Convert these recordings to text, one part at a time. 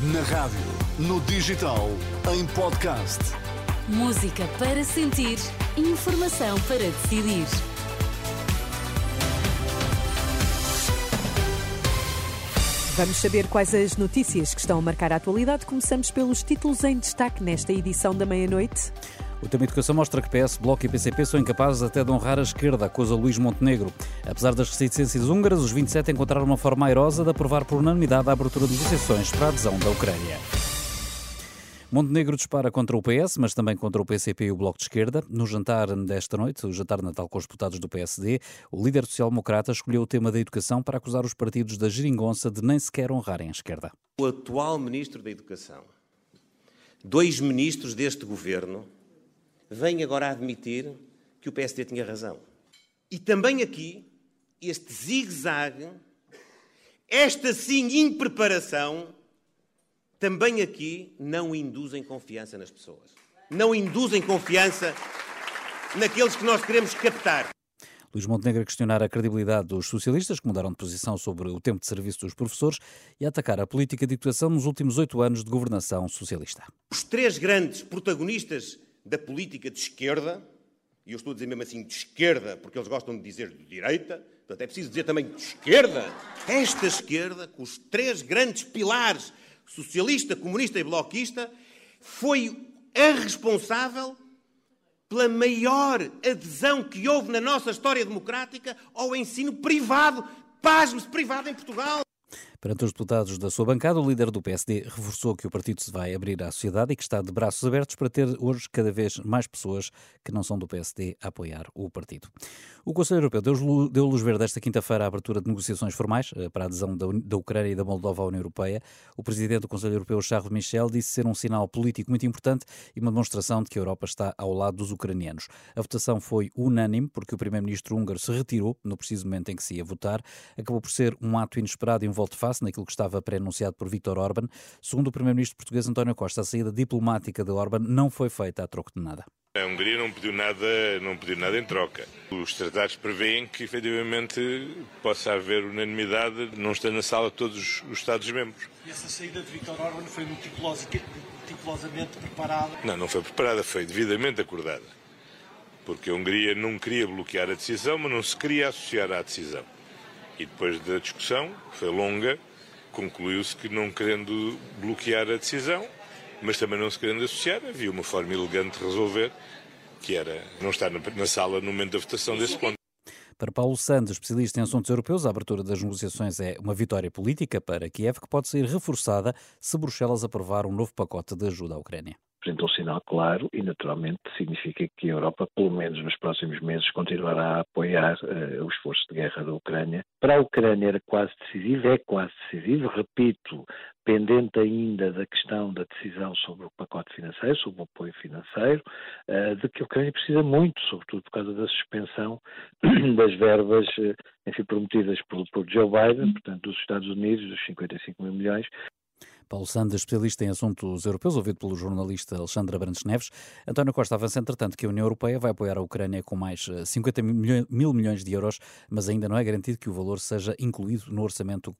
Na rádio, no digital, em podcast. Música para sentir, informação para decidir. Vamos saber quais as notícias que estão a marcar a atualidade. Começamos pelos títulos em destaque nesta edição da meia-noite. O tema Educação mostra que PS, Bloco e PCP são incapazes até de honrar a esquerda, acusa Luís Montenegro. Apesar das reticências húngaras, os 27 encontraram uma forma airosa de aprovar por unanimidade a abertura de negociações para a adesão da Ucrânia. Montenegro dispara contra o PS, mas também contra o PCP e o Bloco de Esquerda. No jantar desta noite, o jantar natal com os deputados do PSD, o líder social-democrata escolheu o tema da educação para acusar os partidos da geringonça de nem sequer honrarem a esquerda. O atual ministro da Educação, dois ministros deste governo, vêm agora a admitir que o PSD tinha razão. E também aqui, este zigue-zague, esta sim impreparação, também aqui não induzem confiança nas pessoas. Não induzem confiança naqueles que nós queremos captar. Luís Montenegro a questionar a credibilidade dos socialistas, que mudaram de posição sobre o tempo de serviço dos professores, e a atacar a política de educação nos últimos oito anos de governação socialista. Os três grandes protagonistas da política de esquerda, e eu estou a dizer mesmo assim de esquerda, porque eles gostam de dizer de direita, portanto é preciso dizer também de esquerda. Esta esquerda, com os três grandes pilares socialista, comunista e bloquista, foi a responsável pela maior adesão que houve na nossa história democrática ao ensino privado, pasme-se, privado em Portugal. Perante os deputados da sua bancada, o líder do PSD reforçou que o partido se vai abrir à sociedade e que está de braços abertos para ter hoje cada vez mais pessoas que não são do PSD a apoiar o partido. O Conselho Europeu deu, luz verde esta quinta-feira à abertura de negociações formais eh, para a adesão da, da Ucrânia e da Moldova à União Europeia. O presidente do Conselho Europeu, Charles Michel, disse ser um sinal político muito importante e uma demonstração de que a Europa está ao lado dos ucranianos. A votação foi unânime porque o primeiro-ministro húngaro se retirou no preciso momento em que se ia votar. Acabou por ser um ato inesperado e um volte face naquilo que estava pré-anunciado por Vítor Orban. Segundo o primeiro-ministro português António Costa, a saída diplomática de Orban não foi feita a troco de nada. A Hungria não pediu nada, não pediu nada em troca. Os tratados prevêem que efetivamente possa haver unanimidade, não estando na sala todos os Estados-membros. E essa saída de Viktor Orban foi meticulosamente preparada? Não, não foi preparada, foi devidamente acordada. Porque a Hungria não queria bloquear a decisão, mas não se queria associar à decisão. E depois da discussão, que foi longa, concluiu-se que não querendo bloquear a decisão, mas também não se querendo associar, havia uma forma elegante de resolver, que era não estar na sala no momento da votação desse ponto. Para Paulo Santos, especialista em assuntos europeus, a abertura das negociações é uma vitória política para Kiev que pode ser reforçada se Bruxelas aprovar um novo pacote de ajuda à Ucrânia representa um sinal claro e, naturalmente, significa que a Europa, pelo menos nos próximos meses, continuará a apoiar uh, o esforço de guerra da Ucrânia. Para a Ucrânia era quase decisivo, é quase decisivo, repito, pendente ainda da questão da decisão sobre o pacote financeiro, sobre o apoio financeiro, uh, de que a Ucrânia precisa muito, sobretudo por causa da suspensão das verbas, uh, enfim, prometidas por, por Joe Biden, portanto, dos Estados Unidos, dos 55 mil milhões, Paulo Sandes, especialista em assuntos europeus, ouvido pelo jornalista Alexandre Abrantes Neves. António Costa avança, entretanto, que a União Europeia vai apoiar a Ucrânia com mais 50 eh, mil milhões de euros, mas ainda não é garantido que o valor seja incluído no orçamento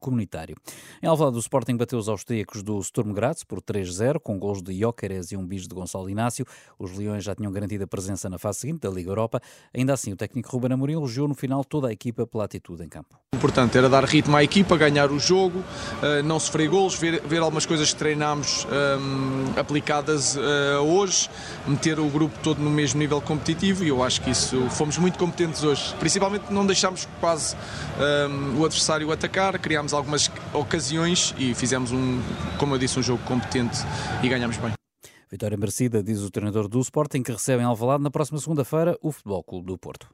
comunitário. Em Alvalade, o Sporting bateu os austríacos do Sturm Graz por 3-0, com gols de Jóqueres e um bis de Gonçalo Inácio. Os Leões já tinham garantido a presença na fase seguinte da Liga Europa. Ainda assim, o técnico Ruben Amorim elogiou no final toda a equipa pela atitude em campo. O importante era dar ritmo à equipa, ganhar o jogo, eh, não sofrer golos, ver ver, ver algumas coisas que treinámos um, aplicadas uh, hoje, meter o grupo todo no mesmo nível competitivo e eu acho que isso fomos muito competentes hoje. Principalmente não deixámos quase um, o adversário atacar, criámos algumas ocasiões e fizemos um, como eu disse, um jogo competente e ganhamos bem. Vitória merecida, diz o treinador do Sporting, que recebe em Alvalade na próxima segunda-feira o Futebol Clube do Porto.